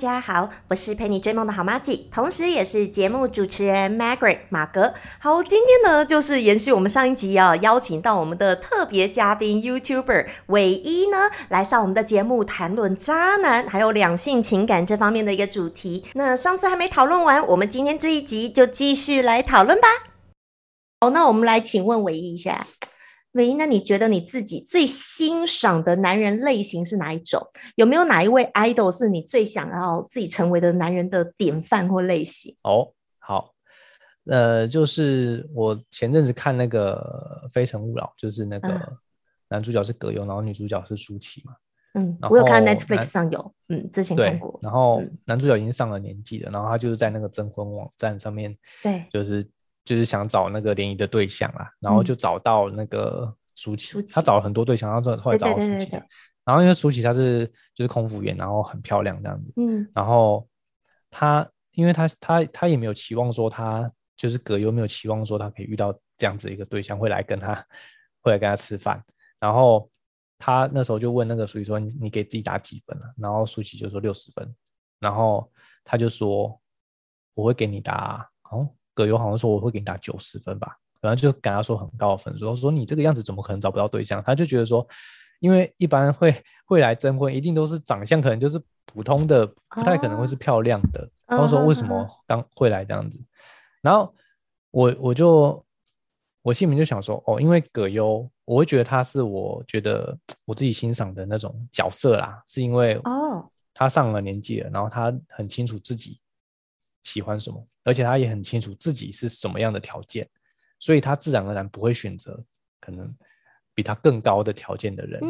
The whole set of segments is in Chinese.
大家好，我是陪你追梦的好妈吉，同时也是节目主持人 Margaret 马格。好，今天呢就是延续我们上一集啊，邀请到我们的特别嘉宾 YouTuber 唯一呢来上我们的节目，谈论渣男还有两性情感这方面的一个主题。那上次还没讨论完，我们今天这一集就继续来讨论吧。好，那我们来请问唯一一下。唯一，那你觉得你自己最欣赏的男人类型是哪一种？有没有哪一位 idol 是你最想要自己成为的男人的典范或类型？哦，好，呃，就是我前阵子看那个《非诚勿扰》，就是那个男主角是葛优，然后女主角是舒淇嘛。嗯，我有看 Netflix 上有，嗯，之前看过。然后男主角已经上了年纪了，然后他就是在那个征婚网站上面，对，就是。就是想找那个联谊的对象啊，然后就找到那个舒淇，他找了很多对象，然后后来找到舒淇。然后因为舒淇她是就是空服员，然后很漂亮这样子。嗯。然后他，因为他他他也没有期望说他就是葛优没有期望说他可以遇到这样子一个对象会来跟他会来跟他吃饭。然后他那时候就问那个舒淇说：“你你给自己打几分了？”然后舒淇就说六十分。然后他就说：“我会给你打哦。”葛优好像说我会给你打九十分吧，然后就跟他说很高的分数，说你这个样子怎么可能找不到对象？他就觉得说，因为一般会会来征婚，一定都是长相可能就是普通的，不太可能会是漂亮的。他说为什么刚会来这样子？然后我我就我心里面就想说，哦，因为葛优，我会觉得他是我觉得我自己欣赏的那种角色啦，是因为哦，他上了年纪了，然后他很清楚自己。喜欢什么，而且他也很清楚自己是什么样的条件，所以他自然而然不会选择可能比他更高的条件的人，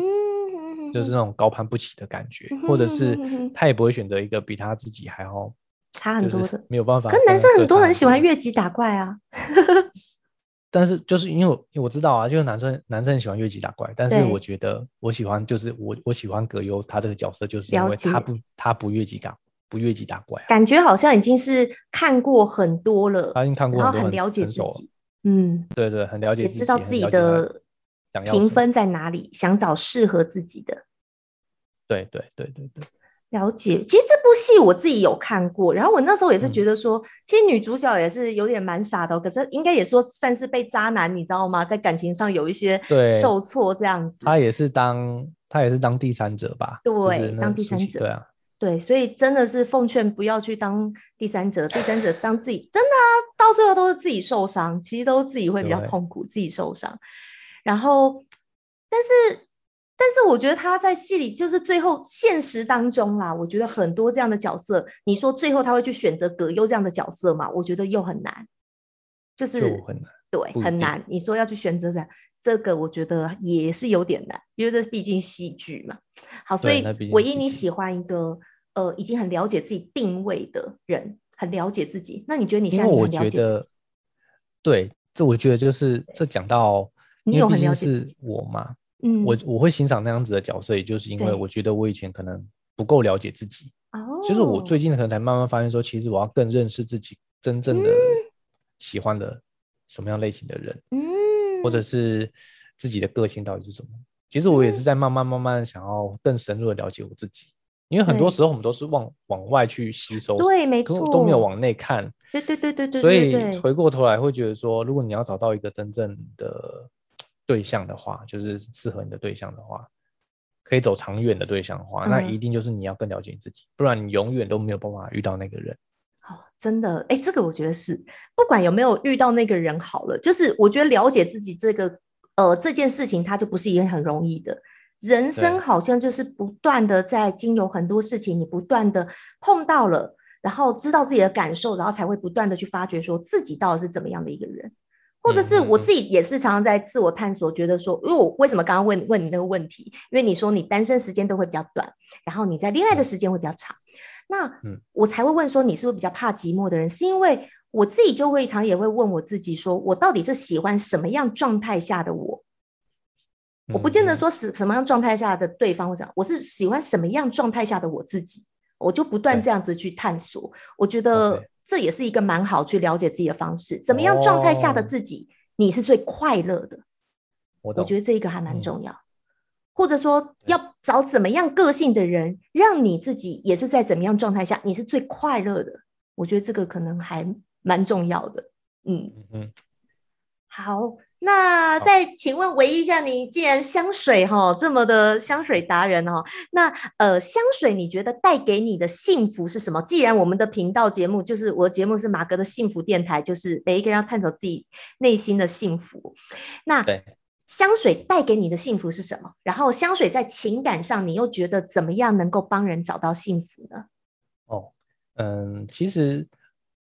就是那种高攀不起的感觉，或者是他也不会选择一个比他自己还要差很多的，没有办法。可男生很多很喜欢越级打怪啊，但是就是因为我知道啊，就是男生男生很喜欢越级打怪，但是我觉得我喜欢就是我我喜欢葛优他这个角色，就是因为他不他不越级打。不越级打怪，感觉好像已经是看过很多了，他已经看过，然后很了解自己，嗯，对对，很了解自己，知道自己的评分在哪里，想找适合自己的。对对对对对，了解。其实这部戏我自己有看过，然后我那时候也是觉得说，其实女主角也是有点蛮傻的，可是应该也说算是被渣男，你知道吗？在感情上有一些受挫这样子。她也是当她也是当第三者吧？对，当第三者，对啊。对，所以真的是奉劝不要去当第三者，第三者当自己真的啊，到最后都是自己受伤，其实都自己会比较痛苦，自己受伤。然后，但是，但是我觉得他在戏里就是最后现实当中啦，我觉得很多这样的角色，你说最后他会去选择葛优这样的角色嘛？我觉得又很难，就是很难，对，很难。你说要去选择这这个，我觉得也是有点难，因为这毕竟戏剧嘛。好，所以唯一你喜欢一个。呃，已经很了解自己定位的人，很了解自己。那你觉得你现在很了解？对，这我觉得就是这讲到，你有很了解我嘛？嗯，我我会欣赏那样子的角色，也就是因为我觉得我以前可能不够了解自己。哦，就是我最近可能才慢慢发现，说其实我要更认识自己真正的喜欢的什么样类型的人，嗯，或者是自己的个性到底是什么。其实我也是在慢慢慢慢想要更深入的了解我自己。因为很多时候我们都是往往外去吸收，对，没错，都没有往内看。对对对对对。所以回过头来会觉得说，如果你要找到一个真正的对象的话，就是适合你的对象的话，可以走长远的对象的话，那一定就是你要更了解你自己，不然你永远都没有办法遇到那个人。哦，真的，哎，这个我觉得是，不管有没有遇到那个人好了，就是我觉得了解自己这个呃这件事情，它就不是一件很容易的。人生好像就是不断的在经由很多事情，你不断的碰到了，然后知道自己的感受，然后才会不断的去发掘说自己到底是怎么样的一个人，或者是我自己也是常常在自我探索，觉得说，因为我为什么刚刚问问你那个问题？因为你说你单身时间都会比较短，然后你在恋爱的时间会比较长，那我才会问说你是不是比较怕寂寞的人？是因为我自己就会常也会问我自己，说我到底是喜欢什么样状态下的我？我不见得说是什么样状态下的对方我想，我是喜欢什么样状态下的我自己，我就不断这样子去探索。我觉得这也是一个蛮好去了解自己的方式。怎么样状态下的自己，你是最快乐的？我觉得这一个还蛮重要。或者说，要找怎么样个性的人，让你自己也是在怎么样状态下，你是最快乐的？我觉得这个可能还蛮重要的。嗯嗯，好。那再请问唯一一下，你既然香水哈这么的香水达人哦，那呃香水你觉得带给你的幸福是什么？既然我们的频道节目就是我的节目是马哥的幸福电台，就是每一个人要探索自己内心的幸福。那香水带给你的幸福是什么？然后香水在情感上你又觉得怎么样能够帮人找到幸福呢？哦，嗯，其实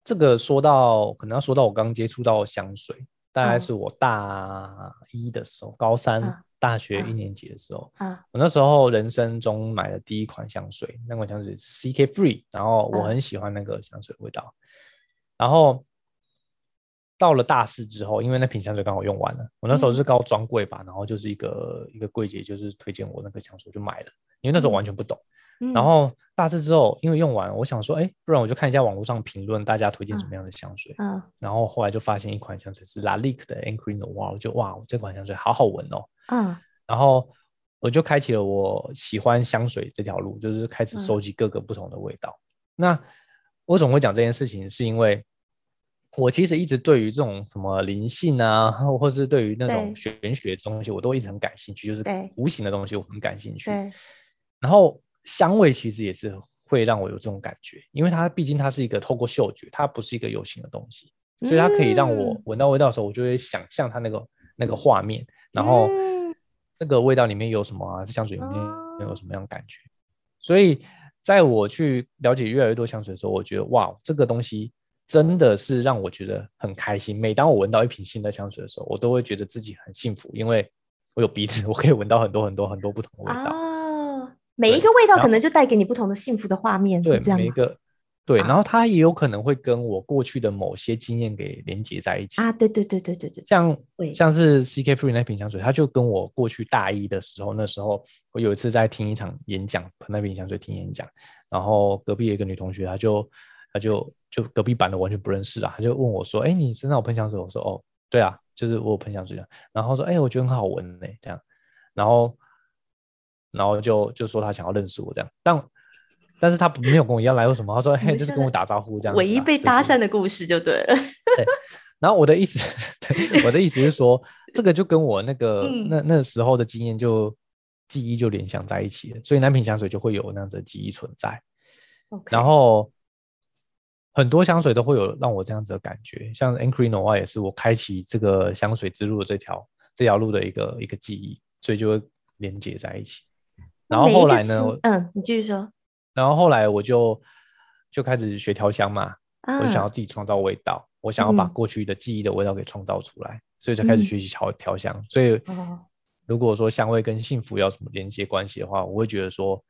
这个说到可能要说到我刚接触到香水。大概是我大一的时候，高三大学一年级的时候，我那时候人生中买的第一款香水，那款香水是 CK Free，然后我很喜欢那个香水味道。然后到了大四之后，因为那瓶香水刚好用完了，我那时候是刚专柜吧，然后就是一个一个柜姐就是推荐我那个香水，就买了，因为那时候完全不懂。然后大四之后，因为用完，我想说，哎，不然我就看一下网络上评论，大家推荐什么样的香水。嗯。然后后来就发现一款香水是 La Lique 的 Angry Noir，我就哇，这款香水好好闻哦。嗯。然后我就开启了我喜欢香水这条路，就是开始收集各个不同的味道。那我怎么会讲这件事情？是因为我其实一直对于这种什么灵性啊，或是对于那种玄学的东西，我都一直很感兴趣，就是无形的东西我很感兴趣。然后。香味其实也是会让我有这种感觉，因为它毕竟它是一个透过嗅觉，它不是一个有形的东西，所以它可以让我闻到味道的时候，我就会想象它那个那个画面，然后这个味道里面有什么啊？这香水里面有什么样的感觉？所以在我去了解越来越多香水的时候，我觉得哇，这个东西真的是让我觉得很开心。每当我闻到一瓶新的香水的时候，我都会觉得自己很幸福，因为我有鼻子，我可以闻到很多很多很多不同的味道。每一个味道可能就带给你不同的幸福的画面，是这样每一个对，然后它也有可能会跟我过去的某些经验给连接在一起啊。对对对对对对，像像是 CK Free 那瓶香水，它就跟我过去大一的时候，那时候我有一次在听一场演讲，喷那瓶香水听演讲，然后隔壁有一个女同学，她就她就就隔壁班的完全不认识啊，他就问我说：“哎，你身上有喷香水？”我说：“哦，对啊，就是我有喷香水的。”然后说：“哎，我觉得很好闻呢。”这样，然后。然后就就说他想要认识我这样，但但是他没有跟我一样来，过什么？他说嘿，就是跟我打招呼这样。唯一被搭讪的故事就对了。对，然后我的意思，我的意思是说，这个就跟我那个那那时候的经验就记忆就联想在一起了，所以南品香水就会有那样子的记忆存在。然后很多香水都会有让我这样子的感觉，像 Encre Noir 也是我开启这个香水之路的这条这条路的一个一个记忆，所以就会连接在一起。然后后来呢？嗯，你继续说。然后后来我就就开始学调香嘛，我就想要自己创造味道，我想要把过去的记忆的味道给创造出来，所以才开始学习调调香。所以如果说香味跟幸福要什么连接关系的话，我会觉得说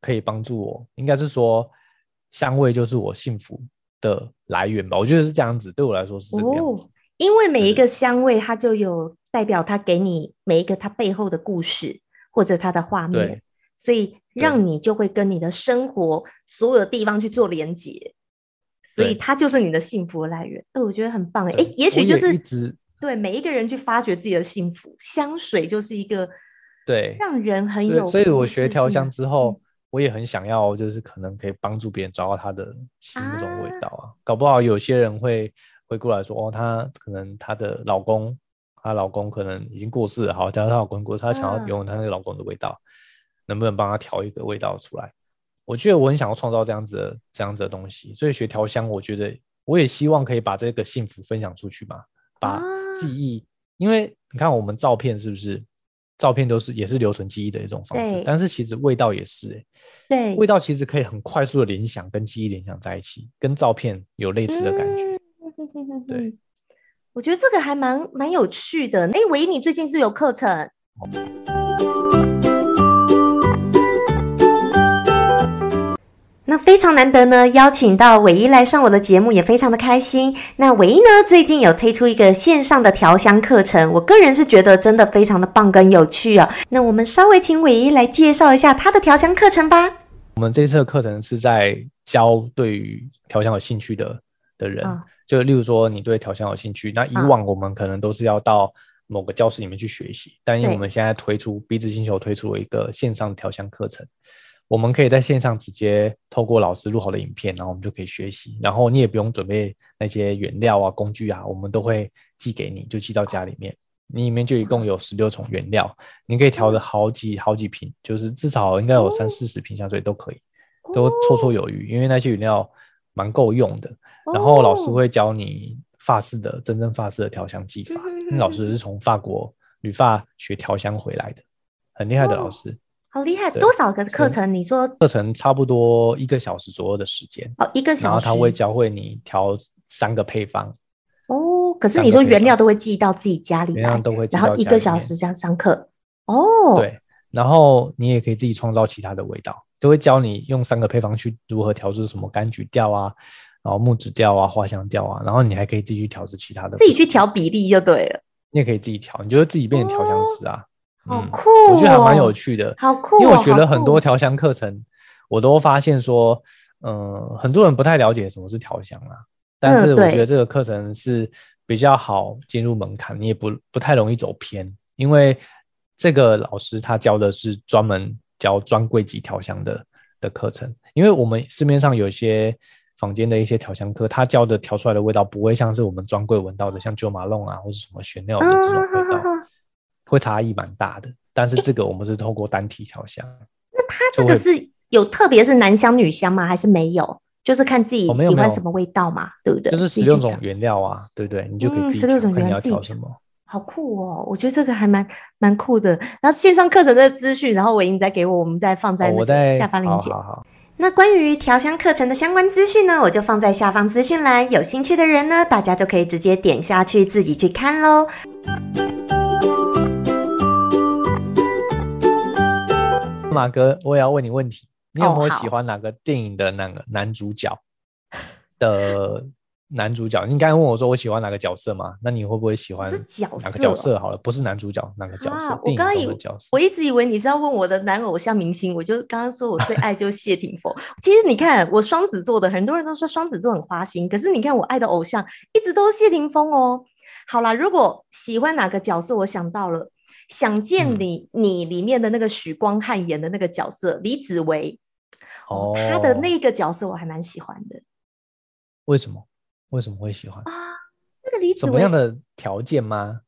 可以帮助我，应该是说香味就是我幸福的来源吧。我觉得是这样子，对我来说是这个样子。因为每一个香味它就有代表它给你每一个它背后的故事。或者它的画面，所以让你就会跟你的生活所有的地方去做连接，所以它就是你的幸福来源。哎，我觉得很棒哎，哎，也许就是对每一个人去发掘自己的幸福，香水就是一个对让人很有。所以我学调香之后，我也很想要，就是可能可以帮助别人找到他的心那种味道啊。搞不好有些人会会过来说，哦，他可能他的老公。她老公可能已经过世了，好，假如她老公过世，她想要拥有她那个老公的味道，能不能帮她调一个味道出来？我觉得我很想要创造这样子的这样子的东西，所以学调香，我觉得我也希望可以把这个幸福分享出去嘛，把记忆，因为你看我们照片是不是？照片都是也是留存记忆的一种方式，但是其实味道也是，哎，对，味道其实可以很快速的联想跟记忆联想在一起，跟照片有类似的感觉，对。我觉得这个还蛮蛮有趣的。哎，唯一你最近是有课程？那非常难得呢，邀请到伟一来上我的节目，也非常的开心。那伟一呢，最近有推出一个线上的调香课程，我个人是觉得真的非常的棒跟有趣啊。那我们稍微请伟一来介绍一下他的调香课程吧。我们这次的课程是在教对于调香有兴趣的的人，就例如说你对调香有兴趣，那以往我们可能都是要到某个教室里面去学习，但因为我们现在推出鼻子星球推出了一个线上调香课程，我们可以在线上直接透过老师录好的影片，然后我们就可以学习，然后你也不用准备那些原料啊、工具啊，我们都会寄给你，就寄到家里面。你里面就一共有十六种原料，你可以调的好几好几瓶，就是至少应该有三四十瓶香水都可以，都绰绰有余。因为那些原料蛮够用的。然后老师会教你法式的真正法式的调香技法，因为老师是从法国旅发学调香回来的，很厉害的老师。好厉害！多少个课程？你说课程差不多一个小时左右的时间。哦，一个小时。然后他会教会你调三个配方。哦，可是你说原料都会寄到自己家里来，都会，然后一个小时这样上课。哦，对，然后你也可以自己创造其他的味道，都会教你用三个配方去如何调制什么柑橘调啊，然后木质调啊，花香调啊，然后你还可以自己去调制其他的，自己去调比例就对了。你也可以自己调，你就自己变成调香师啊，好酷，我觉得还蛮有趣的，好酷。因为我学了很多调香课程，我都发现说，嗯，很多人不太了解什么是调香啊。但是我觉得这个课程是比较好进入门槛，你也不不太容易走偏，因为这个老师他教的是专门教专柜级调香的的课程。因为我们市面上有一些房间的一些调香课，他教的调出来的味道不会像是我们专柜闻到的，像九马龙啊或者什么玄料的这种味道，会差异蛮大的。但是这个我们是透过单体调香，那它这个是有特别是男香女香吗？还是没有？就是看自己喜欢什么味道嘛，对不对？就是十六种原料啊，对不对？你就可以自己调，看你要调什么。好酷哦！我觉得这个还蛮蛮酷的。然后线上课程的资讯，然后伟英再给我，我们再放在那个下方链接。好好。那关于调香课程的相关资讯呢，我就放在下方资讯栏。有兴趣的人呢，大家就可以直接点下去自己去看喽。马哥，我也要问你问题。你有没有喜欢哪个电影的那个男主角的男主角？你刚才问我说我喜欢哪个角色吗？那你会不会喜欢哪个角色？好了，不是男主角，哪个角色？我刚刚以为我一直以为你是要问我的男偶像明星，我就刚刚说我最爱就是谢霆锋。其实你看我双子座的，很多人都说双子座很花心，可是你看我爱的偶像一直都是谢霆锋哦。好啦，如果喜欢哪个角色，我想到了。想见你，你里面的那个许光汉演的那个角色李子维，哦，他的那个角色我还蛮喜欢的。为什么？为什么会喜欢啊？那个李子维什么样的条件吗？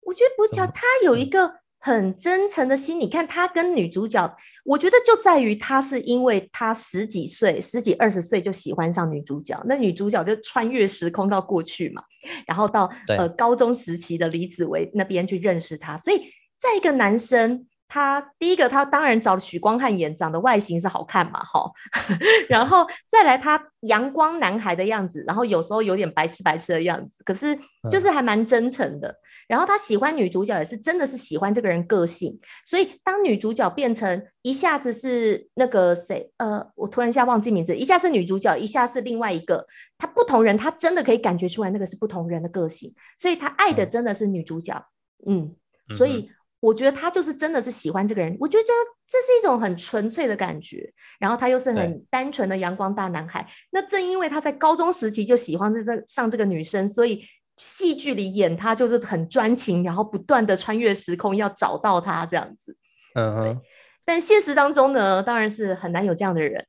我觉得不条，他有一个。很真诚的心，你看他跟女主角，我觉得就在于他是因为他十几岁、十几二十岁就喜欢上女主角，那女主角就穿越时空到过去嘛，然后到呃高中时期的李子维那边去认识他，所以在一个男生，他第一个他当然找许光汉演，长得外形是好看嘛，哈，然后再来他阳光男孩的样子，然后有时候有点白痴白痴的样子，可是就是还蛮真诚的。然后他喜欢女主角也是真的是喜欢这个人个性，所以当女主角变成一下子是那个谁，呃，我突然一下忘记名字，一下是女主角，一下是另外一个，他不同人，他真的可以感觉出来那个是不同人的个性，所以他爱的真的是女主角，嗯，所以我觉得他就是真的是喜欢这个人，我觉得这是一种很纯粹的感觉，然后他又是很单纯的阳光大男孩，那正因为他在高中时期就喜欢这这上这个女生，所以。戏剧里演他就是很专情，然后不断的穿越时空要找到他这样子。嗯哼。但现实当中呢，当然是很难有这样的人。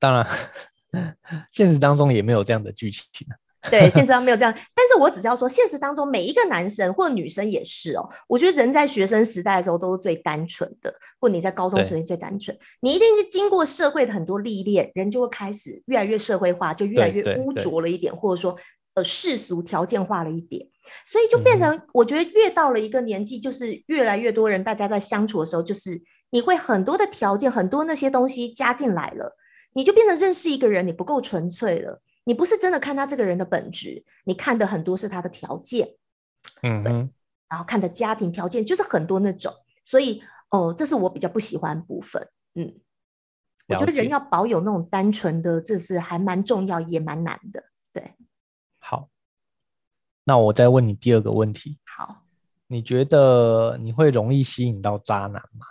当然，现实当中也没有这样的剧情。对，现实上 没有这样。但是我只是要说，现实当中每一个男生或女生也是哦。我觉得人在学生时代的时候都是最单纯的，或你在高中时期最单纯。你一定是经过社会的很多历练，人就会开始越来越社会化，就越来越污浊了一点，或者说。呃，世俗条件化了一点，所以就变成，我觉得越到了一个年纪，就是越来越多人，大家在相处的时候，就是你会很多的条件，很多那些东西加进来了，你就变得认识一个人，你不够纯粹了，你不是真的看他这个人的本质，你看的很多是他的条件，嗯嗯，然后看的家庭条件就是很多那种，所以哦，这是我比较不喜欢部分，嗯，我觉得人要保有那种单纯的，这是还蛮重要，也蛮难的，那我再问你第二个问题。好，你觉得你会容易吸引到渣男吗？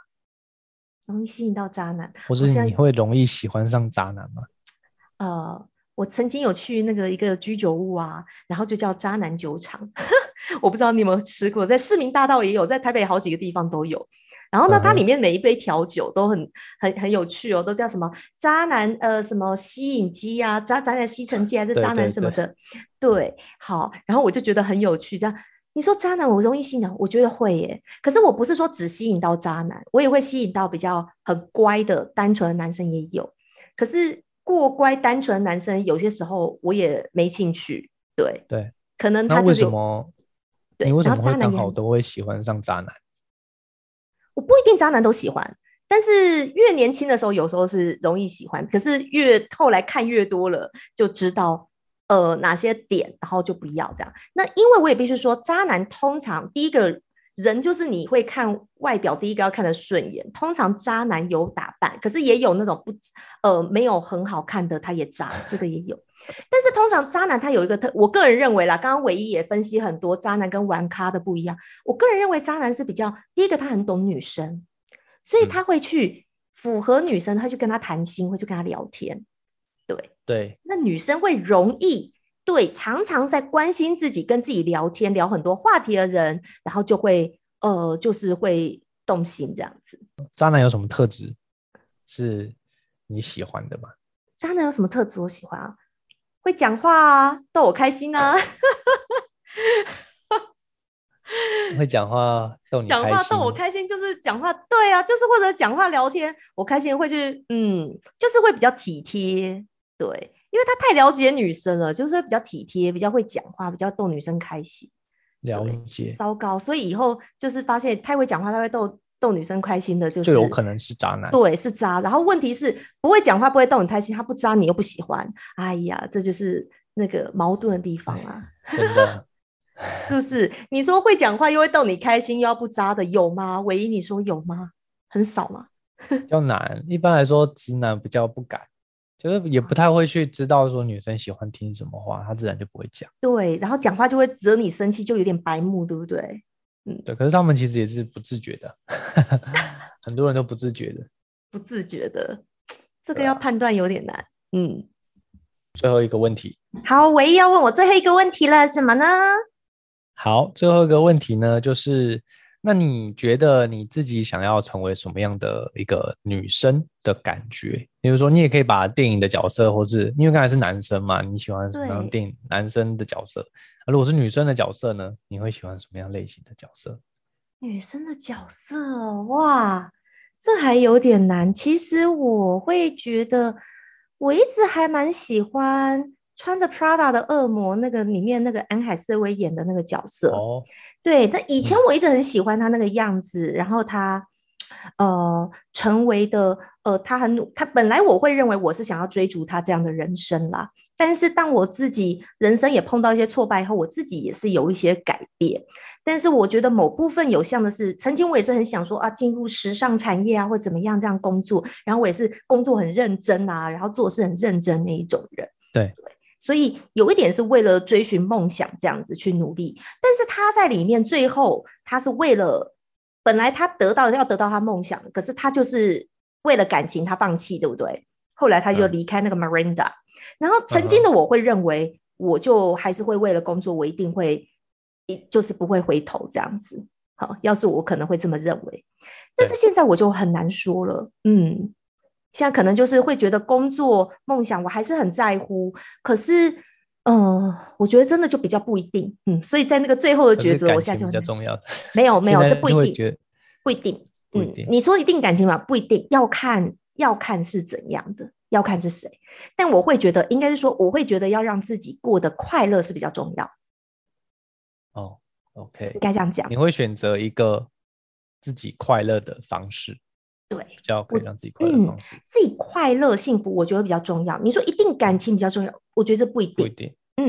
容易吸引到渣男，或是你会容易喜欢上渣男吗？呃，我曾经有去那个一个居酒屋啊，然后就叫渣男酒厂，我不知道你有没有吃过，在市民大道也有，在台北好几个地方都有。然后呢，它里面每一杯调酒都很很很有趣哦，都叫什么渣男呃什么吸引机啊，渣渣男吸尘器还是渣男什么的，对，好，然后我就觉得很有趣，这样。你说渣男我容易吸引，我觉得会耶。可是我不是说只吸引到渣男，我也会吸引到比较很乖的、单纯的男生也有。可是过乖、单纯的男生，有些时候我也没兴趣。对对，可能他为什么？你为什么会刚好都会喜欢上渣男？我不一定渣男都喜欢，但是越年轻的时候有时候是容易喜欢，可是越后来看越多了，就知道。呃，哪些点，然后就不要这样。那因为我也必须说，渣男通常第一个人就是你会看外表，第一个要看的顺眼。通常渣男有打扮，可是也有那种不呃没有很好看的，他也渣，这个也有。但是通常渣男他有一个特，我个人认为啦，刚刚唯一也分析很多渣男跟玩咖的不一样。我个人认为渣男是比较第一个，他很懂女生，所以他会去符合女生，他去跟他谈心，会去跟他聊天。对对，那女生会容易对常常在关心自己、跟自己聊天、聊很多话题的人，然后就会呃，就是会动心这样子。渣男有什么特质是你喜欢的吗？渣男有什么特质我喜欢啊？会讲话啊，逗我开心啊。会讲话逗你讲话逗我开心，就是讲话对啊，就是或者讲话聊天我开心会去嗯，就是会比较体贴。对，因为他太了解女生了，就是比较体贴，比较会讲话，比较逗女生开心。了解。糟糕，所以以后就是发现太会讲话，他会逗逗女生开心的，就就有可能是渣男。对，是渣。然后问题是不会讲话，不会逗你开心，他不渣你又不喜欢。哎呀，这就是那个矛盾的地方啊。真的，是不是？你说会讲话又会逗你开心，又要不渣的有吗？唯一你说有吗？很少吗？比较难。一般来说，直男比较不敢。就是也不太会去知道说女生喜欢听什么话，他自然就不会讲。对，然后讲话就会惹你生气，就有点白目，对不对？嗯，对。可是他们其实也是不自觉的，很多人都不自觉的。不自觉的，这个要判断有点难。嗯。最后一个问题。好，唯一要问我最后一个问题了，什么呢？好，最后一个问题呢，就是。那你觉得你自己想要成为什么样的一个女生的感觉？比如说，你也可以把电影的角色，或是因为刚才是男生嘛，你喜欢什么样电影男生的角色？如果是女生的角色呢？你会喜欢什么样类型的角色？女生的角色，哇，这还有点难。其实我会觉得，我一直还蛮喜欢穿着 Prada 的恶魔那个里面那个安海瑟薇演的那个角色。哦。对，那以前我一直很喜欢他那个样子，然后他，呃，成为的，呃，他很努，他本来我会认为我是想要追逐他这样的人生啦，但是当我自己人生也碰到一些挫败以后，我自己也是有一些改变，但是我觉得某部分有像的是，曾经我也是很想说啊，进入时尚产业啊，或怎么样这样工作，然后我也是工作很认真啊，然后做事很认真那一种人，对。所以有一点是为了追寻梦想这样子去努力，但是他在里面最后他是为了本来他得到要得到他梦想，可是他就是为了感情他放弃，对不对？后来他就离开那个 Miranda，然后曾经的我会认为我就还是会为了工作，我一定会一就是不会回头这样子。好，要是我可能会这么认为，但是现在我就很难说了，嗯。现在可能就是会觉得工作梦想我还是很在乎，可是，嗯，我觉得真的就比较不一定，嗯，所以在那个最后的抉择，我现在就比较重要。没 有没有，这不一定，不一定，嗯，你说一定感情吗？不一定要看要看是怎样的，要看是谁。但我会觉得应该是说，我会觉得要让自己过得快乐是比较重要。哦，OK，应该这样讲。你会选择一个自己快乐的方式。对，比较可以让自己快乐方式，自己快乐幸福，我觉得比较重要。你说一定感情比较重要，我觉得这不一定，不一定。嗯，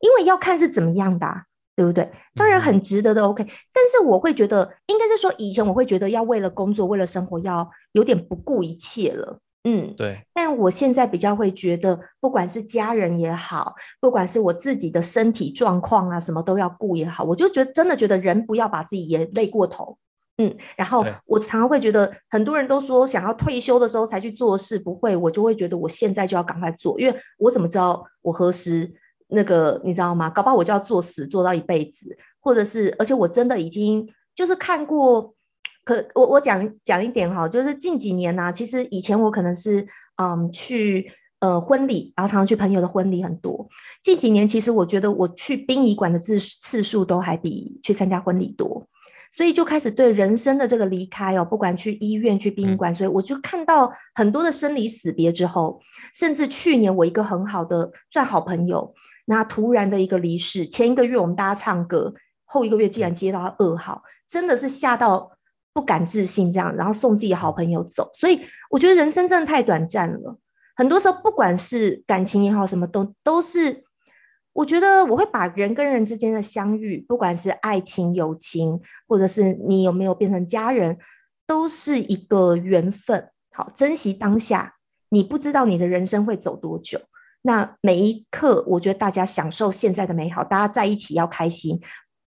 因为要看是怎么样的，对不对？当然很值得的，OK。但是我会觉得，应该是说以前我会觉得要为了工作、为了生活要有点不顾一切了，嗯，对。但我现在比较会觉得，不管是家人也好，不管是我自己的身体状况啊，什么都要顾也好，我就觉得真的觉得人不要把自己也累过头。嗯，然后我常常会觉得，很多人都说想要退休的时候才去做事，不会，我就会觉得我现在就要赶快做，因为我怎么知道我何时那个你知道吗？搞不好我就要做死做到一辈子，或者是，而且我真的已经就是看过，可我我讲讲一点哈，就是近几年呢，其实以前我可能是嗯去呃婚礼，然后常常去朋友的婚礼很多，近几年其实我觉得我去殡仪馆的次次数都还比去参加婚礼多。所以就开始对人生的这个离开哦，不管去医院、去殡仪馆，所以我就看到很多的生离死别之后，甚至去年我一个很好的算好朋友，那突然的一个离世，前一个月我们大家唱歌，后一个月竟然接到噩耗，真的是吓到不敢置信这样，然后送自己好朋友走。所以我觉得人生真的太短暂了，很多时候不管是感情也好，什么都都是。我觉得我会把人跟人之间的相遇，不管是爱情、友情，或者是你有没有变成家人，都是一个缘分。好，珍惜当下。你不知道你的人生会走多久，那每一刻，我觉得大家享受现在的美好，大家在一起要开心。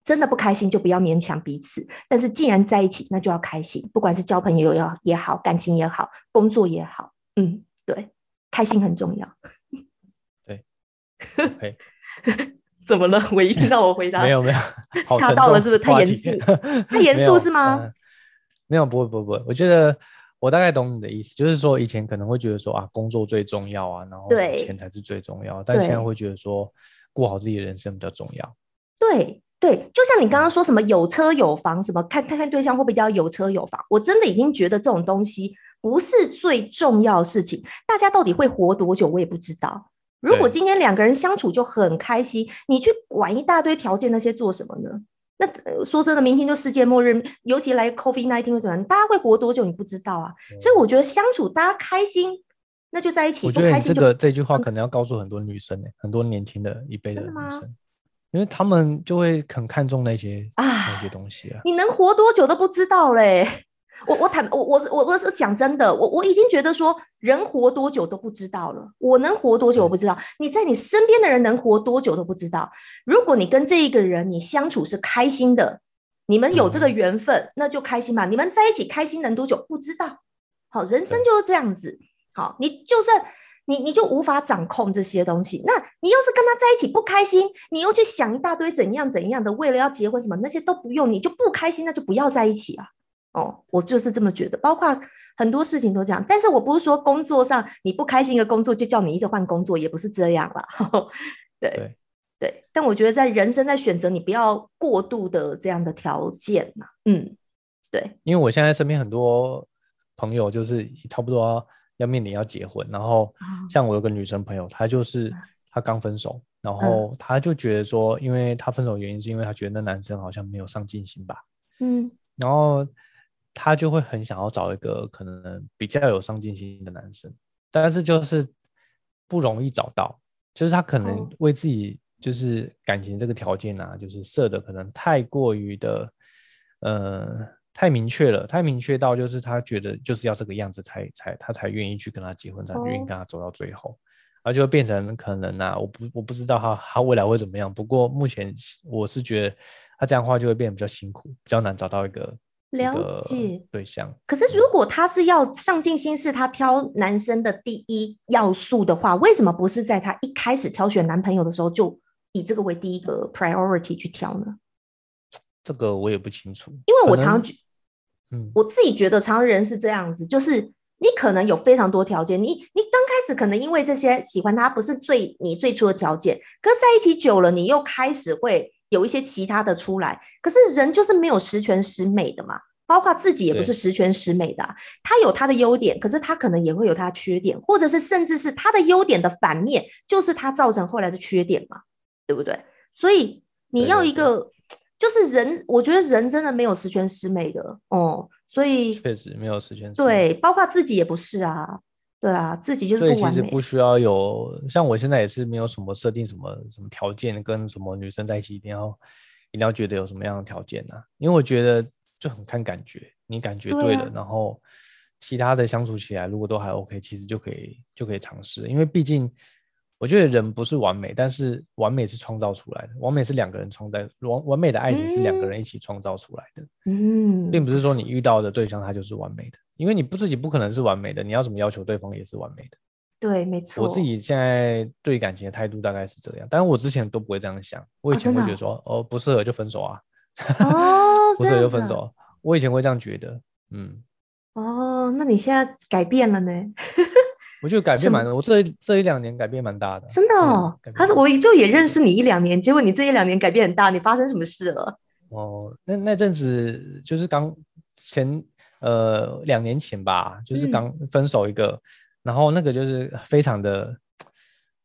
真的不开心就不要勉强彼此。但是既然在一起，那就要开心。不管是交朋友也也好，感情也好，工作也好，嗯，对，开心很重要。对，OK。怎么了？我一听到我回答，没有没有，吓到了是不是？太严肃，太严肃是吗？没有，不会不会不会。我觉得我大概懂你的意思，就是说以前可能会觉得说啊，工作最重要啊，然后钱才是最重要，但现在会觉得说过好自己的人生比较重要。对对，就像你刚刚说什么有车有房，什么看看看对象会不会叫有车有房，我真的已经觉得这种东西不是最重要的事情。大家到底会活多久，我也不知道。如果今天两个人相处就很开心，你去管一大堆条件那些做什么呢？那说真的，明天就世界末日，尤其来 COVID nineteen 会怎么样？大家会活多久？你不知道啊。所以我觉得相处大家开心，那就在一起。我觉得这个这句话可能要告诉很多女生哎，很多年轻的一辈的女生，因为他们就会很看重那些啊那些东西啊。你能活多久都不知道嘞。我我坦我我我我是讲真的，我我已经觉得说人活多久都不知道了。我能活多久我不知道，你在你身边的人能活多久都不知道。如果你跟这一个人你相处是开心的，你们有这个缘分，那就开心吧。你们在一起开心能多久不知道。好，人生就是这样子。好，你就算你你就无法掌控这些东西，那你要是跟他在一起不开心，你又去想一大堆怎样怎样的，为了要结婚什么那些都不用，你就不开心，那就不要在一起啊。哦，我就是这么觉得，包括很多事情都这样。但是我不是说工作上你不开心的工作就叫你一直换工作，也不是这样了。对对，但我觉得在人生在选择，你不要过度的这样的条件嘛。嗯，对。因为我现在身边很多朋友就是差不多要面临要结婚，然后像我有个女生朋友，她就是她刚分手，然后她就觉得说，因为她分手原因是因为她觉得那男生好像没有上进心吧。嗯，然后。他就会很想要找一个可能比较有上进心的男生，但是就是不容易找到，就是他可能为自己就是感情这个条件啊，就是设的可能太过于的，呃，太明确了，太明确到就是他觉得就是要这个样子才才他才愿意去跟他结婚，才愿意跟他走到最后，而就会变成可能啊，我不我不知道他他未来会怎么样，不过目前我是觉得他这样话就会变得比较辛苦，比较难找到一个。了解对象，可是如果他是要上进心是他挑男生的第一要素的话，为什么不是在他一开始挑选男朋友的时候就以这个为第一个 priority 去挑呢？这个我也不清楚，因为我常觉，嗯，我自己觉得常人是这样子，就是你可能有非常多条件，你你刚开始可能因为这些喜欢他不是最你最初的条件，可在一起久了，你又开始会。有一些其他的出来，可是人就是没有十全十美的嘛，包括自己也不是十全十美的。他有他的优点，可是他可能也会有他的缺点，或者是甚至是他的优点的反面，就是他造成后来的缺点嘛，对不对？所以你要一个，就是人，我觉得人真的没有十全十美的哦，所以确实没有十全十美。对，包括自己也不是啊。对啊，自己就是所以其实不需要有像我现在也是没有什么设定什么什么条件，跟什么女生在一起一定要一定要觉得有什么样的条件呢？因为我觉得就很看感觉，你感觉对了，然后其他的相处起来如果都还 OK，其实就可以就可以尝试。因为毕竟我觉得人不是完美，但是完美是创造出来的，完美是两个人创造，完完美的爱情是两个人一起创造出来的。嗯，并不是说你遇到的对象他就是完美的，因为你不自己不可能是完美的，你要怎么要求对方也是完美的？对，没错。我自己现在对感情的态度大概是这样，但是我之前都不会这样想，我以前会觉得说，哦，不适合就分手啊，哦，不适合就分手，我以前会这样觉得，嗯。哦，那你现在改变了呢？我觉得改变蛮多，我这这一两年改变蛮大的。真的哦，他我就也认识你一两年，结果你这一两年改变很大，你发生什么事了？哦，那那阵子就是刚前呃两年前吧，就是刚分手一个，然后那个就是非常的，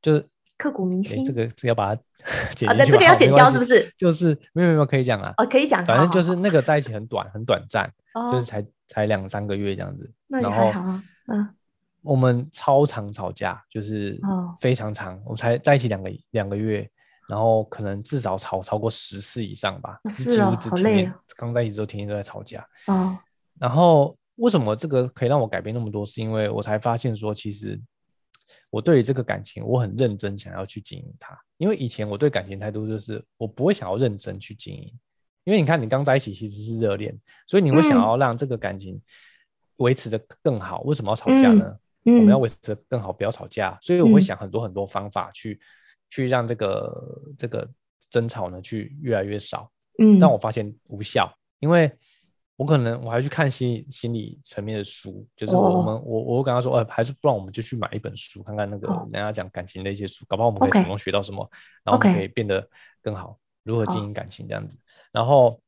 就是刻骨铭心。这个只要把它 剪掉？那这个要剪掉是不是？就是没有没有可以讲啊。哦，可以讲。反正就是那个在一起很短很短暂，就是才才两三个月这样子。那也还好啊，嗯。我们超常吵架，就是非常长，我们才在一起两个两个月，然后可能至少吵超过十次以上吧。是啊，好累。刚在一起之后，天天都在吵架。哦。然后为什么这个可以让我改变那么多？是因为我才发现说，其实我对于这个感情，我很认真想要去经营它。因为以前我对感情态度就是，我不会想要认真去经营。因为你看，你刚在一起其实是热恋，所以你会想要让这个感情维持的更好。为什么要吵架呢？我们要维持的更好，不要吵架，所以我会想很多很多方法去去让这个这个争吵呢去越来越少。嗯，但我发现无效，因为我可能我还去看心心理层面的书，就是我们我我跟他说，呃，还是不然我们就去买一本书，看看那个人家讲感情的一些书，搞不好我们可以从中学到什么，然后我们可以变得更好，如何经营感情这样子。然后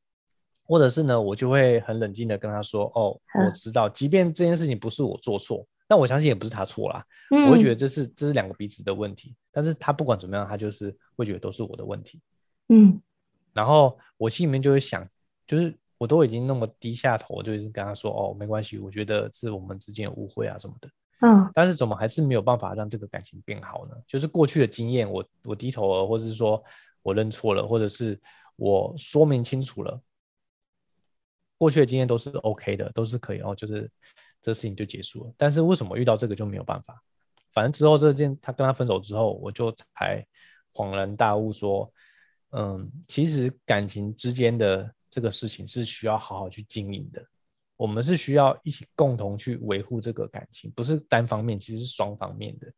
或者是呢，我就会很冷静的跟他说，哦，我知道，即便这件事情不是我做错。但我相信也不是他错啦，我会觉得这是这是两个彼此的问题。但是他不管怎么样，他就是会觉得都是我的问题。嗯，然后我心里面就会想，就是我都已经那么低下头，就是跟他说哦，没关系，我觉得是我们之间有误会啊什么的。嗯，但是怎么还是没有办法让这个感情变好呢？就是过去的经验，我我低头了，或者是说我认错了，或者是我说明清楚了，过去的经验都是 OK 的，都是可以哦，就是。这事情就结束了，但是为什么遇到这个就没有办法？反正之后这件他跟他分手之后，我就才恍然大悟说，嗯，其实感情之间的这个事情是需要好好去经营的，我们是需要一起共同去维护这个感情，不是单方面，其实是双方面的。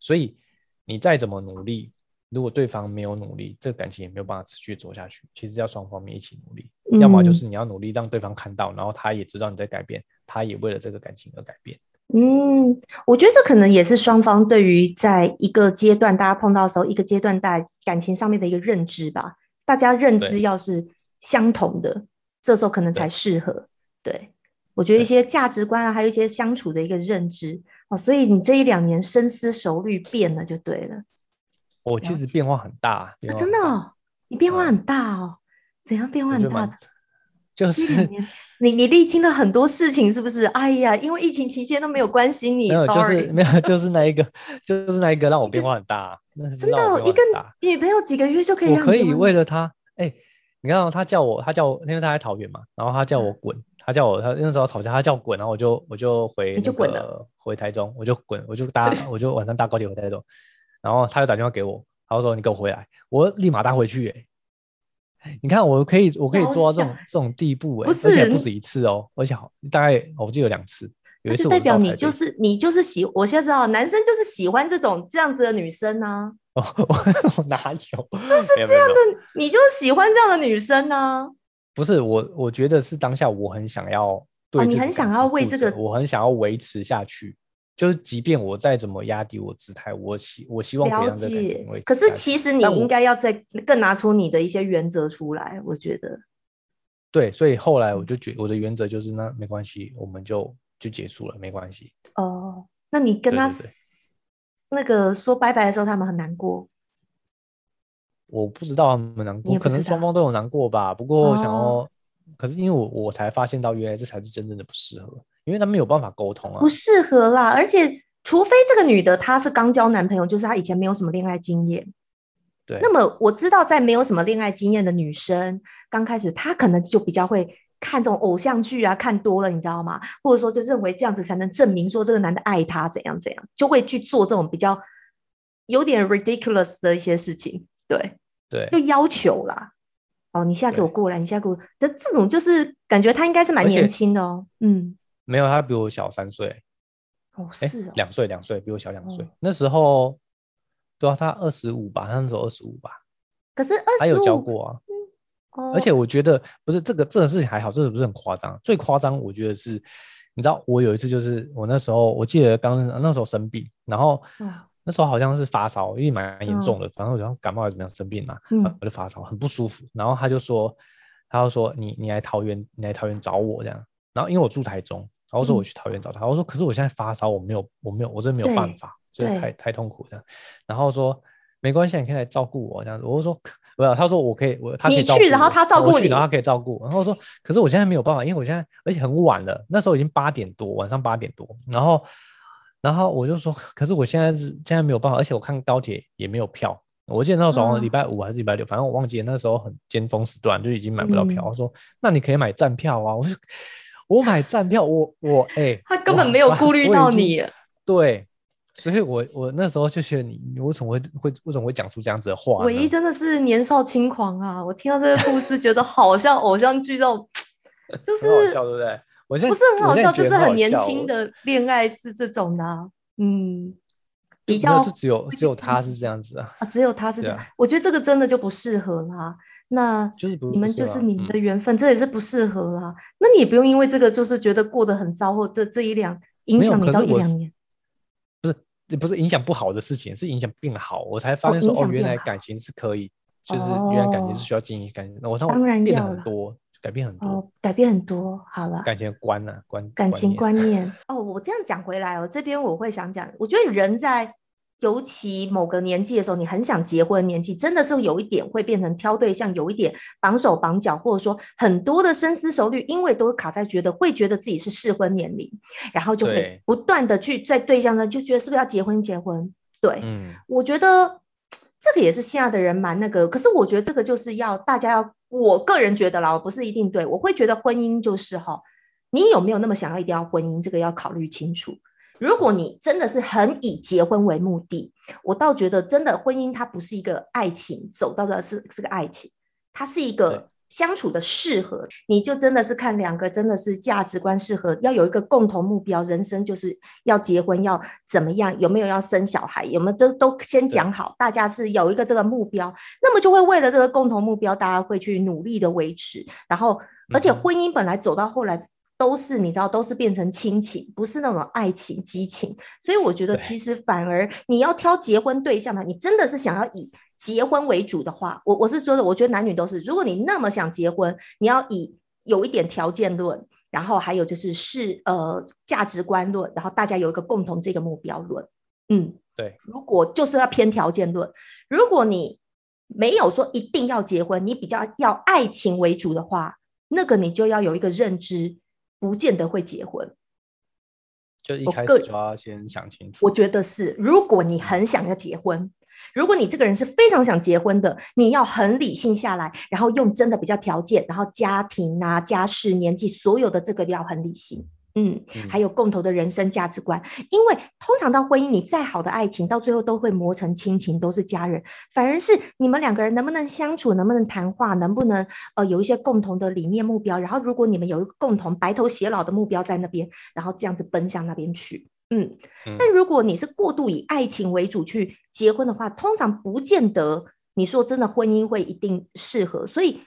所以你再怎么努力。如果对方没有努力，这个感情也没有办法持续走下去。其实要双方面一起努力，要么就是你要努力让对方看到，然后他也知道你在改变，他也为了这个感情而改变。嗯，我觉得这可能也是双方对于在一个阶段大家碰到的时候，一个阶段在感情上面的一个认知吧。大家认知要是相同的，这时候可能才适合。对，我觉得一些价值观啊，还有一些相处的一个认知哦，所以你这一两年深思熟虑变了就对了。我其实变化很大，真的，哦，你变化很大哦。怎样变化很大？就是你你历经了很多事情，是不是？哎呀，因为疫情期间都没有关心你，没有，就是没有，就是那一个，就是那一个让我变化很大。真的，一个女朋友几个月就可以，我可以为了他，哎，你看他叫我，他叫我，因为他在桃园嘛，然后他叫我滚，他叫我，他那时候吵架，他叫我滚，然后我就我就回，你就滚了，回台中，我就滚，我就搭，我就晚上搭高铁回台中。然后他就打电话给我，他说：“你给我回来。”我立马搭回去。哎，你看，我可以，我可以做到这种这种地步。哎，而且不止一次哦，而且好大概我记得有两次。有一次代表你就是你就是喜，我现在知道男生就是喜欢这种这样子的女生呢。哦，我 哪有？就是这样的，你就喜欢这样的女生呢？不是我，我觉得是当下我很想要对你很想要为这个，我很想要维持下去。就是，即便我再怎么压低我姿态，我希我希望了解。可是其实你应该要再更拿出你的一些原则出来。我觉得，对，所以后来我就觉我的原则就是，那没关系，我们就就结束了，没关系。哦，那你跟他那个说拜拜的时候，他们很难过。我不知道他们难过，可能双方都有难过吧。不过想要，可是因为我我才发现到，原来这才是真正的不适合。因为他没有办法沟通啊，不适合啦。而且，除非这个女的她是刚交男朋友，就是她以前没有什么恋爱经验。对。那么我知道，在没有什么恋爱经验的女生，刚开始她可能就比较会看这种偶像剧啊，看多了，你知道吗？或者说就认为这样子才能证明说这个男的爱她怎样怎样，就会去做这种比较有点 ridiculous 的一些事情，对对，就要求啦。哦，你现在给我过来，你现在给我，这这种就是感觉他应该是蛮年轻的哦。嗯，没有，他比我小三岁。哦，是两岁，两岁比我小两岁。那时候，对啊，他二十五吧，他那时候二十五吧。可是二十五，有教过啊。而且我觉得不是这个这个事情还好，这个不是很夸张。最夸张，我觉得是，你知道，我有一次就是我那时候，我记得刚那时候生病，然后那时候好像是发烧，因为蛮严重的，反正好像感冒还是怎么样生病嘛，我就发烧，很不舒服。然后他就说，他就说你你来桃园，你来桃园找我这样。然后因为我住台中，然后说我去桃园找他。我说可是我现在发烧，我没有我没有我真的没有办法，就是太太痛苦这样。然后说没关系，你可以来照顾我这样子。我说。不有，他说我可以，我他可以照顾你去，然后他照顾你，然后他可以照顾。然后说，可是我现在没有办法，因为我现在而且很晚了，那时候已经八点多，晚上八点多。然后，然后我就说，可是我现在是现在没有办法，而且我看高铁也没有票。我记得那时候礼拜五还是礼拜六，反正我忘记了。那时候很尖峰时段，就已经买不到票。我说，那你可以买站票啊。我说，我买站票，我我哎，他根本没有顾虑到你。对。所以，我我那时候就觉得你，你为什么会会为什么会讲出这样子的话？唯一真的是年少轻狂啊！我听到这个故事，觉得好像偶像剧那种，就是好笑，对不对？我不是很好笑，就是很年轻的恋爱是这种的，嗯，比较就只有只有他是这样子啊，啊，只有他是这样。我觉得这个真的就不适合啦。那就是你们就是你们的缘分，这也是不适合啦。那你也不用因为这个就是觉得过得很糟，或这这一两影响你到一两年。这不是影响不好的事情，是影响变好。我才发现说，哦，原来感情是可以，就是原来感情是需要经营感情。那我当然变很多，改变很多哦，改变很多。好了，感情观呢？观感情观念。哦，我这样讲回来哦，这边我会想讲，我觉得人在。尤其某个年纪的时候，你很想结婚，年纪真的是有一点会变成挑对象，有一点绑手绑脚，或者说很多的深思熟虑，因为都卡在觉得会觉得自己是适婚年龄，然后就会不断的去在对象上就觉得是不是要结婚结婚？对，嗯，我觉得 这个也是现在的人蛮那个，可是我觉得这个就是要大家要，我个人觉得啦，我不是一定对，我会觉得婚姻就是哈，你有没有那么想要一定要婚姻，这个要考虑清楚。如果你真的是很以结婚为目的，我倒觉得真的婚姻它不是一个爱情，走到的是是个爱情，它是一个相处的适合。你就真的是看两个真的是价值观适合，要有一个共同目标，人生就是要结婚，要怎么样，有没有要生小孩，有没有都都先讲好，大家是有一个这个目标，那么就会为了这个共同目标，大家会去努力的维持。然后，而且婚姻本来走到后来。都是你知道，都是变成亲情，不是那种爱情激情。所以我觉得，其实反而你要挑结婚对象呢，你真的是想要以结婚为主的话，我我是说的，我觉得男女都是。如果你那么想结婚，你要以有一点条件论，然后还有就是是呃价值观论，然后大家有一个共同这个目标论。嗯，对。如果就是要偏条件论，如果你没有说一定要结婚，你比较要爱情为主的话，那个你就要有一个认知。不见得会结婚，就一开始就要先想清楚。我觉得是，如果你很想要结婚，如果你这个人是非常想结婚的，你要很理性下来，然后用真的比较条件，然后家庭啊、家世、年纪，所有的这个要很理性。嗯，还有共同的人生价值观，因为通常到婚姻，你再好的爱情，到最后都会磨成亲情，都是家人。反而是你们两个人能不能相处，能不能谈话，能不能呃有一些共同的理念目标。然后，如果你们有一个共同白头偕老的目标在那边，然后这样子奔向那边去。嗯，但如果你是过度以爱情为主去结婚的话，通常不见得你说真的婚姻会一定适合。所以。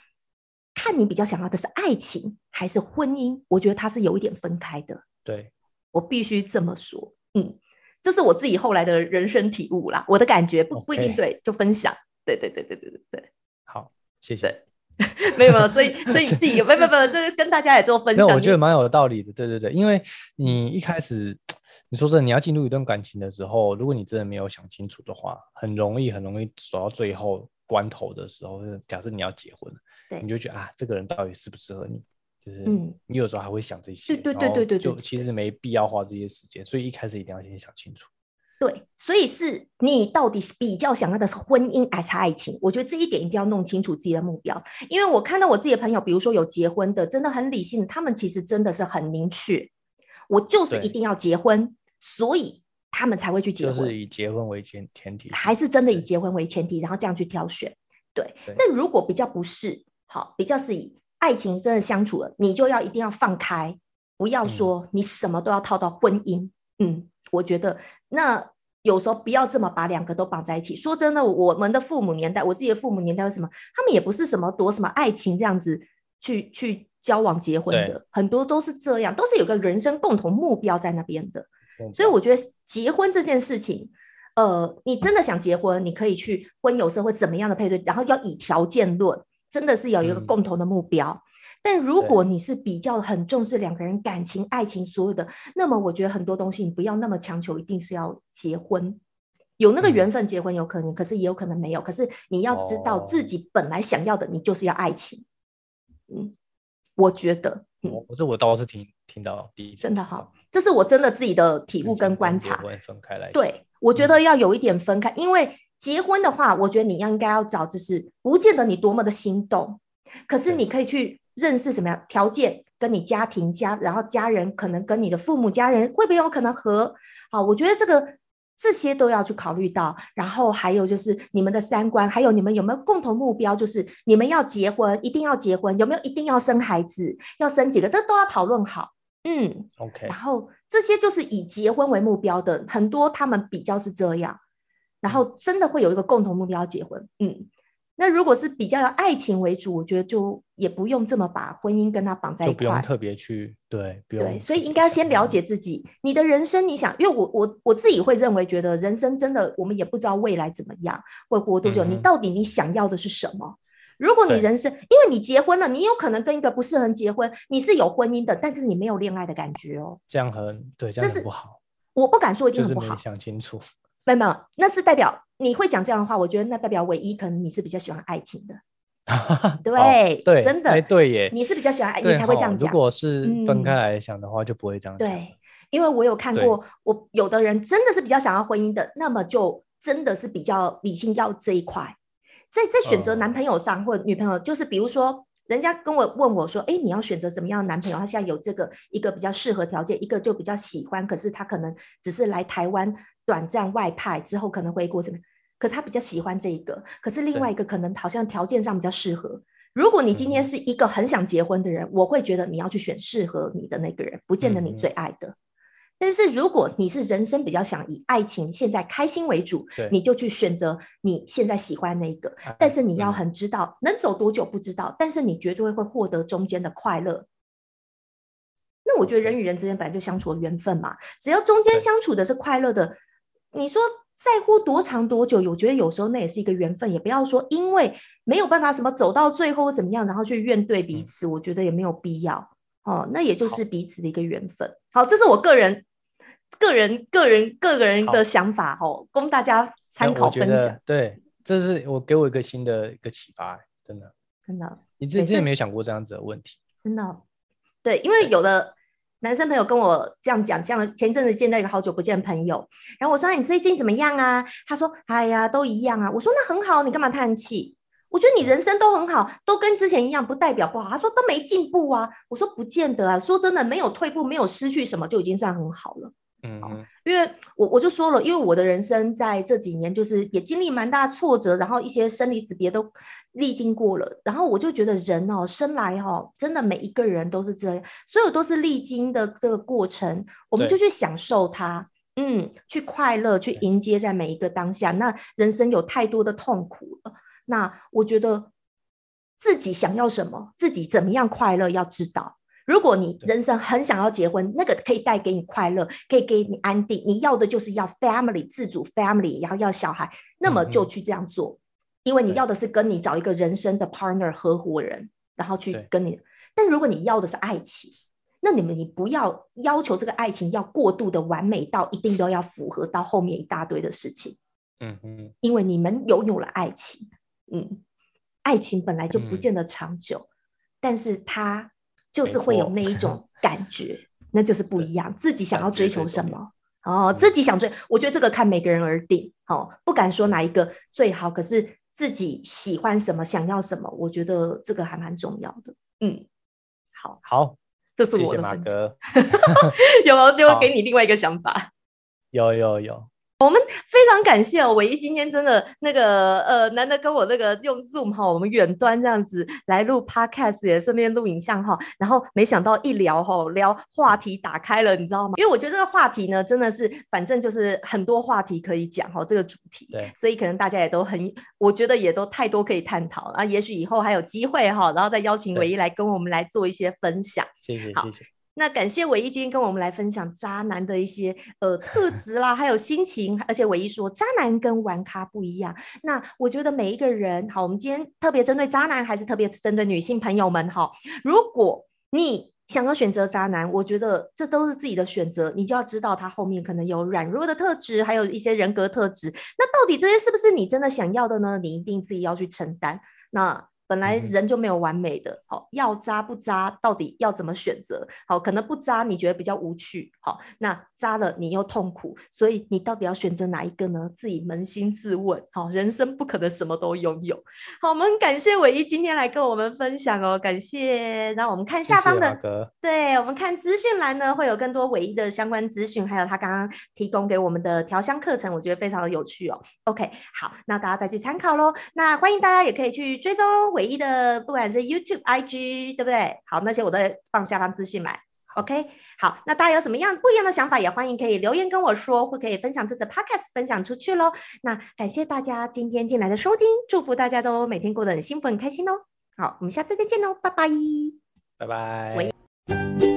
看你比较想要的是爱情还是婚姻，我觉得它是有一点分开的。对，我必须这么说。嗯，这是我自己后来的人生体悟啦，我的感觉不不一定对，就分享。对对对对对对对。好，谢谢。没有没有，所以所以自己不不不，这个跟大家也做分享。我觉得蛮有道理的。对对对，因为你一开始你说这你要进入一段感情的时候，如果你真的没有想清楚的话，很容易很容易走到最后。关头的时候，假设你要结婚，对，你就觉得啊，这个人到底适不适合你？就是，嗯，你有时候还会想这些，对对对对对，就其实没必要花这些时间，所以一开始一定要先想清楚。对，所以是你到底是比较想要的是婚姻还是爱情？我觉得这一点一定要弄清楚自己的目标，因为我看到我自己的朋友，比如说有结婚的，真的很理性，他们其实真的是很明确，我就是一定要结婚，所以。他们才会去结婚，就是以结婚为前前提，还是真的以结婚为前提，然后这样去挑选。对，那如果比较不是，好，比较是以爱情真的相处了，你就要一定要放开，不要说你什么都要套到婚姻。嗯，我觉得那有时候不要这么把两个都绑在一起。说真的，我们的父母年代，我自己的父母年代是什么？他们也不是什么夺什么爱情这样子去去交往结婚的，很多都是这样，都是有个人生共同目标在那边的。所以我觉得结婚这件事情。呃，你真的想结婚，你可以去婚友社会怎么样的配对，然后要以条件论，真的是有一个共同的目标。但如果你是比较很重视两个人感情、爱情所有的，那么我觉得很多东西你不要那么强求，一定是要结婚，有那个缘分结婚有可能，可是也有可能没有。可是你要知道自己本来想要的，你就是要爱情。嗯，我觉得，嗯，我这我倒是听听到第一次，真的好，这是我真的自己的体悟跟观察。分开来，对。我觉得要有一点分开，因为结婚的话，我觉得你要应该要找，就是不见得你多么的心动，可是你可以去认识怎么样条件，跟你家庭家，然后家人可能跟你的父母家人会不会有可能和好？我觉得这个这些都要去考虑到，然后还有就是你们的三观，还有你们有没有共同目标，就是你们要结婚，一定要结婚，有没有一定要生孩子，要生几个，这都要讨论好。嗯，OK，然后这些就是以结婚为目标的，很多他们比较是这样，然后真的会有一个共同目标结婚。嗯，那如果是比较爱情为主，我觉得就也不用这么把婚姻跟他绑在一块，不用特别去对，对，所以应该先了解自己，你的人生，你想，因为我我我自己会认为，觉得人生真的我们也不知道未来怎么样，会活多久，你到底你想要的是什么？如果你人生，因为你结婚了，你有可能跟一个不适合结婚，你是有婚姻的，但是你没有恋爱的感觉哦。这样很对，这样不好。我不敢说一定很不好。想清楚。没有没有，那是代表你会讲这样的话。我觉得那代表唯一可能你是比较喜欢爱情的。对对，真的对耶。你是比较喜欢爱，你才会这样讲。如果是分开来想的话，就不会这样。对，因为我有看过，我有的人真的是比较想要婚姻的，那么就真的是比较理性要这一块。在在选择男朋友上或女朋友，就是比如说，人家跟我问我说：“哎，你要选择怎么样的男朋友？”他现在有这个一个比较适合条件，一个就比较喜欢，可是他可能只是来台湾短暂外派之后可能回国怎么？可他比较喜欢这一个，可是另外一个可能好像条件上比较适合。如果你今天是一个很想结婚的人，我会觉得你要去选适合你的那个人，不见得你最爱的。但是如果你是人生比较想以爱情现在开心为主，你就去选择你现在喜欢那个。但是你要很知道能走多久不知道，但是你绝对会获得中间的快乐。那我觉得人与人之间本来就相处的缘分嘛，只要中间相处的是快乐的，你说在乎多长多久，我觉得有时候那也是一个缘分。也不要说因为没有办法什么走到最后怎么样，然后去怨对彼此，我觉得也没有必要哦。那也就是彼此的一个缘分。好，这是我个人。个人、个人、个人的想法哦，供大家参考分享。对，这是我给我一个新的一个启发，真的，真的。你之前没有想过这样子的问题？真的，对，因为有的男生朋友跟我这样讲，像前阵子见到一个好久不见的朋友，然后我说：“你最近怎么样啊？”他说：“哎呀，都一样啊。”我说：“那很好，你干嘛叹气？我觉得你人生都很好，都跟之前一样，不代表不好。”他说：“都没进步啊。”我说：“不见得啊，说真的，没有退步，没有失去什么，就已经算很好了。”嗯，因为我我就说了，因为我的人生在这几年就是也经历蛮大挫折，然后一些生离死别都历经过了，然后我就觉得人哦，生来哦，真的每一个人都是这样，所有都是历经的这个过程，我们就去享受它，嗯，去快乐，去迎接在每一个当下。那人生有太多的痛苦了，那我觉得自己想要什么，自己怎么样快乐，要知道。如果你人生很想要结婚，那个可以带给你快乐，可以给你安定。你要的就是要 family 自主 family，然后要小孩，那么就去这样做，因为你要的是跟你找一个人生的 partner 合伙人，然后去跟你。但如果你要的是爱情，那你们你不要要求这个爱情要过度的完美到一定都要符合到后面一大堆的事情。嗯嗯，因为你们拥有了爱情，嗯，爱情本来就不见得长久，但是它。就是会有那一种 感觉，那就是不一样。自己想要追求什么哦，自己想追，我觉得这个看每个人而定。哦，不敢说哪一个最好，可是自己喜欢什么，想要什么，我觉得这个还蛮重要的。嗯，好，好，这是我的分享。有，就会给你另外一个想法。有有有。我们非常感谢哦，唯一今天真的那个呃，难得跟我那个用 Zoom 哈，我们远端这样子来录 Podcast，也顺便录影像哈。然后没想到一聊哈，聊话题打开了，你知道吗？因为我觉得这个话题呢，真的是反正就是很多话题可以讲哈，这个主题。对。所以可能大家也都很，我觉得也都太多可以探讨啊。也许以后还有机会哈，然后再邀请唯一来跟我们来做一些分享。谢谢，谢谢。那感谢伟一今天跟我们来分享渣男的一些呃特 质啦，还有心情，而且伟一说渣男跟玩咖不一样。那我觉得每一个人，好，我们今天特别针对渣男，还是特别针对女性朋友们哈。如果你想要选择渣男，我觉得这都是自己的选择，你就要知道他后面可能有软弱的特质，还有一些人格特质。那到底这些是不是你真的想要的呢？你一定自己要去承担。那。本来人就没有完美的，好要扎不扎，到底要怎么选择？好，可能不扎你觉得比较无趣，好，那扎了你又痛苦，所以你到底要选择哪一个呢？自己扪心自问。好，人生不可能什么都拥有。好，我们感谢伟一今天来跟我们分享哦，感谢。然后我们看下方的，对我们看资讯栏呢，会有更多伟一的相关资讯，还有他刚刚提供给我们的调香课程，我觉得非常的有趣哦。OK，好，那大家再去参考喽。那欢迎大家也可以去追踪伟。唯一的，不管是 YouTube、IG，对不对？好，那些我都放下方资讯买。OK，好，那大家有什么样不一样的想法，也欢迎可以留言跟我说，或可以分享这次 Podcast 分享出去喽。那感谢大家今天进来的收听，祝福大家都每天过得很幸福、很开心哦。好，我们下次再见喽，拜拜，拜拜。